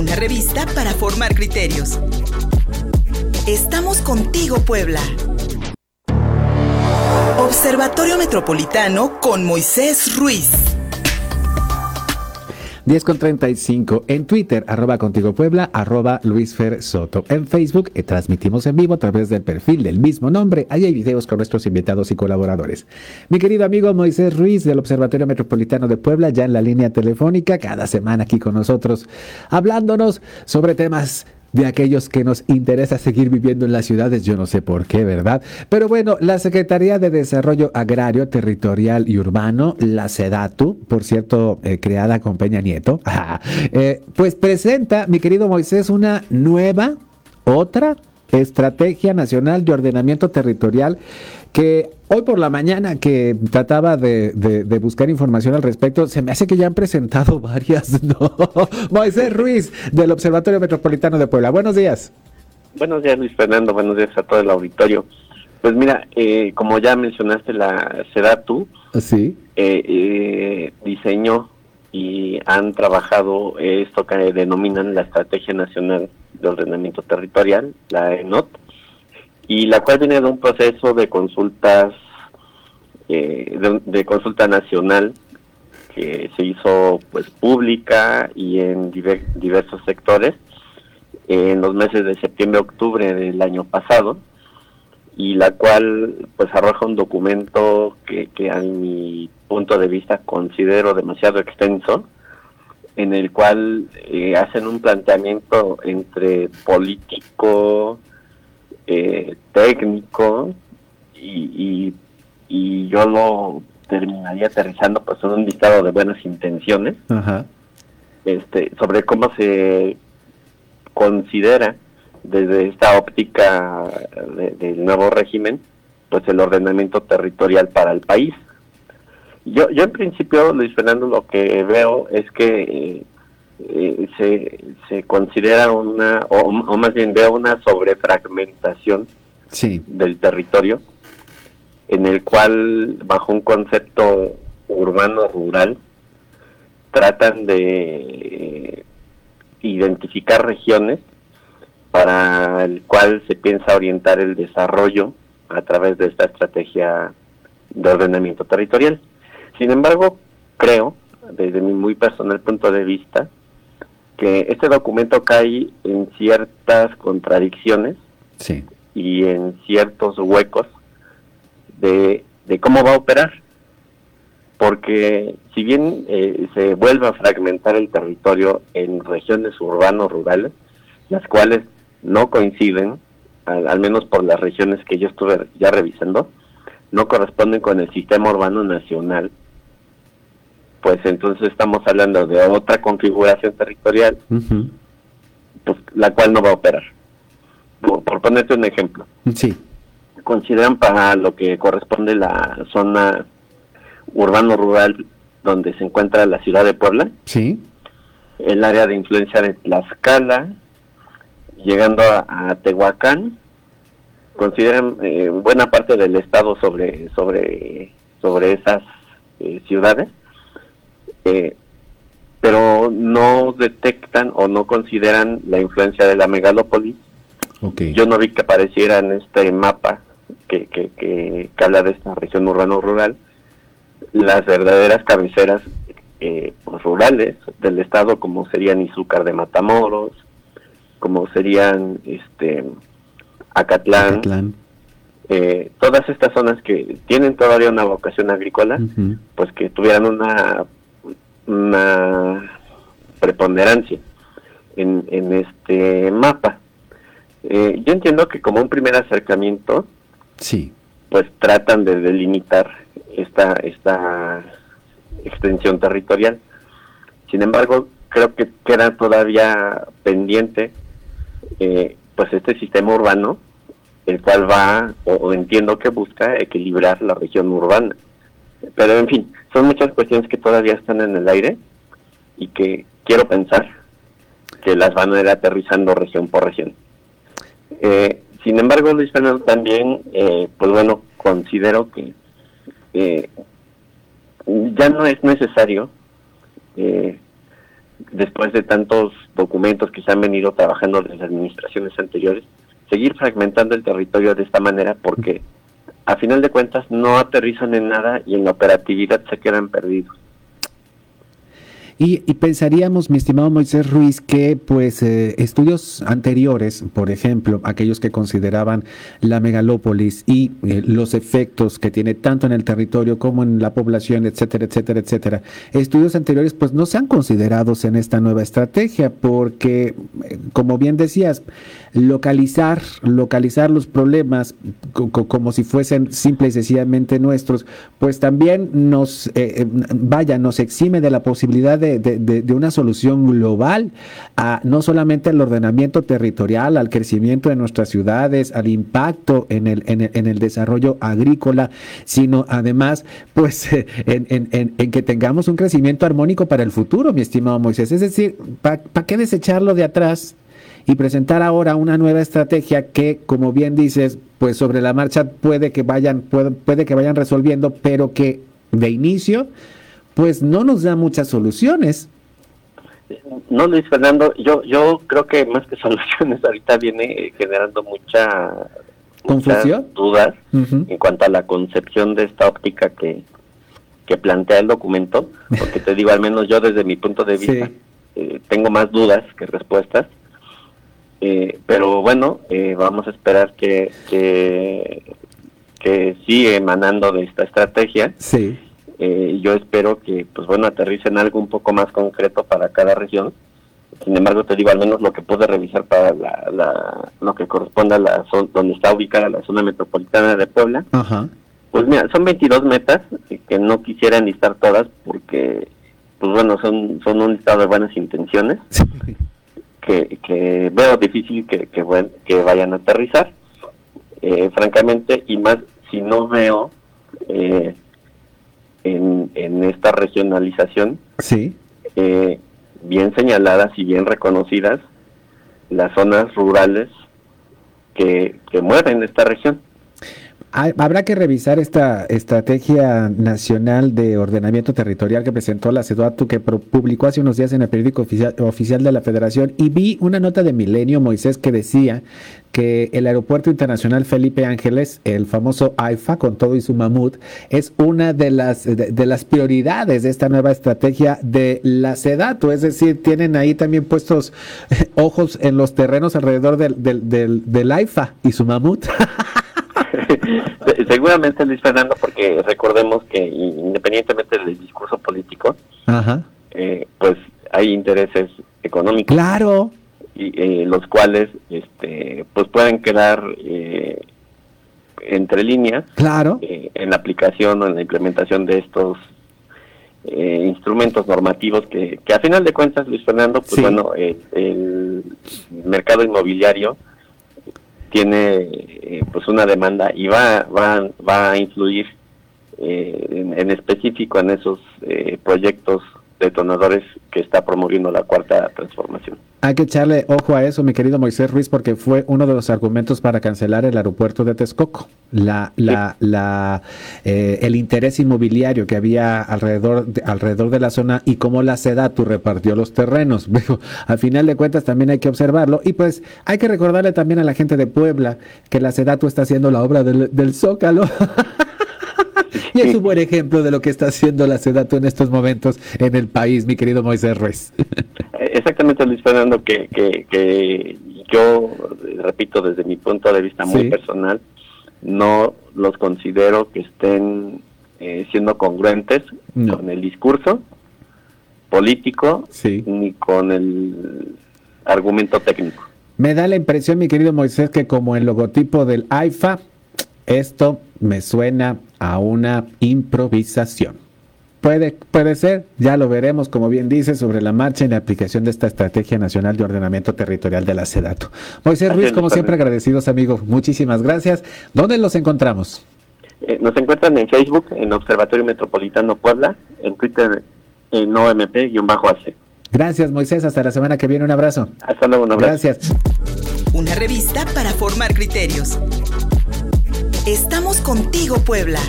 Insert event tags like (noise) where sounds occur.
una revista para formar criterios. Estamos contigo, Puebla. Observatorio Metropolitano con Moisés Ruiz. 10 con 35 en Twitter, arroba contigo Puebla, arroba Luis Soto. En Facebook eh, transmitimos en vivo a través del perfil del mismo nombre. Ahí hay videos con nuestros invitados y colaboradores. Mi querido amigo Moisés Ruiz del Observatorio Metropolitano de Puebla, ya en la línea telefónica, cada semana aquí con nosotros, hablándonos sobre temas de aquellos que nos interesa seguir viviendo en las ciudades, yo no sé por qué, ¿verdad? Pero bueno, la Secretaría de Desarrollo Agrario, Territorial y Urbano, la SEDATU, por cierto, eh, creada con Peña Nieto, (laughs) eh, pues presenta, mi querido Moisés, una nueva, otra Estrategia Nacional de Ordenamiento Territorial que hoy por la mañana que trataba de, buscar información al respecto, se me hace que ya han presentado (laughs) varias, ¿no? Moisés Ruiz, del Observatorio Metropolitano de Puebla. Buenos días. Buenos días, Luis Fernando. Buenos días a todo el auditorio. Pues mira, eh, como ya mencionaste la SEDATU, ¿Sí? Eh, eh, diseñó y han trabajado esto que denominan la Estrategia Nacional de Ordenamiento Territorial, la ENOT, y la cual viene de un proceso de consultas, eh, de, consulta nacional que se hizo pues pública y en diversos sectores en los meses de septiembre-octubre del año pasado y la cual pues arroja un documento que, que a mi punto de vista considero demasiado extenso en el cual eh, hacen un planteamiento entre político, eh, técnico y, y, yo lo terminaría aterrizando pues en un listado de buenas intenciones. Este sobre cómo se considera desde esta óptica del nuevo régimen pues el ordenamiento territorial para el país. Yo yo en principio Luis Fernando lo que veo es que eh, eh, se, se considera una, o, más bien veo una sobrefragmentación sí. del territorio, en el cual, bajo un concepto urbano-rural, tratan de identificar regiones para el cual se piensa orientar el desarrollo a través de esta estrategia de ordenamiento territorial. Sin embargo, creo, desde mi muy personal punto de vista, que este documento cae en ciertas contradicciones y en ciertos huecos de, cómo va a operar. Porque si bien eh, se vuelve a fragmentar el territorio en regiones urbanos rurales, las cuales no coinciden, al, menos por las regiones que yo estuve ya revisando, no corresponden con el sistema urbano nacional pues entonces estamos hablando de otra configuración territorial, pues, la cual no va a operar. Por, ponerte un ejemplo. Sí. Consideran para lo que corresponde la zona urbano-rural donde se encuentra la ciudad de Puebla. Sí. El área de influencia de Tlaxcala, llegando a, Tehuacán, consideran eh, buena parte del estado sobre sobre sobre esas eh, ciudades eh, pero no detectan o no consideran la influencia de la megalópolis. Yo no vi que apareciera en este mapa que, que, que, habla de esta región urbano-rural. Las verdaderas cabeceras eh, pues, rurales del estado, como serían Izúcar de Matamoros, como serían este Acatlán, Eh, todas estas zonas que tienen todavía una vocación agrícola, pues que tuvieran una una preponderancia en, en este mapa. Eh, yo entiendo que como un primer acercamiento, sí. pues tratan de delimitar esta, esta extensión territorial. Sin embargo, creo que queda todavía pendiente eh, pues este sistema urbano, el cual va, o entiendo que busca equilibrar la región urbana. Pero en fin, son muchas cuestiones que todavía están en el aire y que quiero pensar que las van a ir aterrizando región por región. Eh, sin embargo, Luis Fernando, también, eh, pues bueno, considero que eh, ya no es necesario después de tantos documentos que se han venido trabajando desde administraciones anteriores, seguir fragmentando el territorio de esta manera porque a final de cuentas no aterrizan en nada y en la operatividad se quedan perdidos. Y, pensaríamos, mi estimado Moisés Ruiz, que pues eh, estudios anteriores, por ejemplo, aquellos que consideraban la megalópolis y eh, los efectos que tiene tanto en el territorio como en la población, etcétera, etcétera, etcétera, estudios anteriores pues no se han considerado en esta nueva estrategia porque, eh, como bien decías, localizar, localizar los problemas como si fuesen simple y sencillamente nuestros, pues también nos, vaya, nos exime de la posibilidad de de, una solución global a no solamente al ordenamiento territorial, al crecimiento de nuestras ciudades, al impacto en el, en el, desarrollo agrícola, sino además, pues, (laughs) en, que tengamos un crecimiento armónico para el futuro, mi estimado Moisés. Es decir, ¿para qué desecharlo de atrás? y presentar ahora una nueva estrategia que, como bien dices, pues sobre la marcha puede que vayan, puede, puede que vayan resolviendo, pero que de inicio pues no nos da muchas soluciones. No, Luis Fernando, yo, yo creo que más que (laughs) soluciones ahorita viene generando mucha confusión, dudas en cuanto a la concepción de esta óptica que, que plantea el documento, porque te digo, al menos yo desde mi punto de vista eh, tengo más dudas que respuestas, eh, pero bueno, eh, vamos a esperar que, que, que sigue emanando de esta estrategia. Sí eh, yo espero que, pues bueno, aterricen algo un poco más concreto para cada región. Sin embargo, te digo, al menos lo que pude revisar para la, lo que corresponde a la zona donde está ubicada la zona metropolitana de Puebla. Pues mira, son 22 metas que no quisiera listar todas porque, pues bueno, son, son un listado de buenas intenciones (laughs) que, que veo difícil que, que, que vayan a aterrizar. Eh, francamente, y más si no veo eh, en, en esta regionalización, sí. Eh, bien señaladas y bien reconocidas las zonas rurales que, que mueven esta región. Habrá que revisar esta estrategia nacional de ordenamiento territorial que presentó la CEDUATU, que publicó hace unos días en el periódico oficial, de la Federación, y vi una nota de Milenio Moisés que decía que el Aeropuerto Internacional Felipe Ángeles, el famoso AIFA con todo y su mamut, es una de las, de, las prioridades de esta nueva estrategia de la SEDATU, es decir, tienen ahí también puestos (laughs) ojos en los terrenos alrededor del, del, del, del AIFA y su mamut. (laughs) (laughs) Seguramente Luis Fernando, porque recordemos que independientemente del discurso político, eh, pues hay intereses económicos. Claro. Y eh, los cuales, este, pues pueden quedar eh, entre líneas. Claro. en la aplicación o en la implementación de estos instrumentos normativos que, que a final de cuentas, Luis Fernando, pues bueno, el mercado inmobiliario tiene eh, pues una demanda y va, va, va a influir eh, en, específico en esos eh, proyectos detonadores que está promoviendo la cuarta transformación. Hay que echarle ojo a eso, mi querido Moisés Ruiz, porque fue uno de los argumentos para cancelar el aeropuerto de Texcoco. La, la, la, eh, el interés inmobiliario que había alrededor de, alrededor de la zona y cómo la SEDATU repartió los terrenos. (laughs) al final de cuentas también hay que observarlo. Y pues hay que recordarle también a la gente de Puebla que la SEDATU está haciendo la obra del, del Zócalo. (laughs) y es un buen ejemplo de lo que está haciendo la SEDATU en estos momentos en el país, mi querido Moisés Ruiz. (laughs) Exactamente, Luis Fernando, que, que, yo, repito, desde mi punto de vista muy personal, no los considero que estén eh, siendo congruentes con el discurso político ni con el argumento técnico. Me da la impresión, mi querido Moisés, que como el logotipo del AIFA, esto me suena a una improvisación. Puede, puede ser, ya lo veremos, como bien dice, sobre la marcha y la aplicación de esta Estrategia Nacional de Ordenamiento Territorial de la SEDATO. Moisés Ruiz, como siempre, agradecidos amigos, muchísimas gracias. ¿Dónde los encontramos? Eh, nos encuentran en Facebook, en Observatorio Metropolitano Puebla, en Twitter, en OMP-AC. Gracias, Moisés. Hasta la semana que viene. Un abrazo. Hasta luego, un abrazo. Gracias. Una revista para formar criterios. Estamos contigo, Puebla.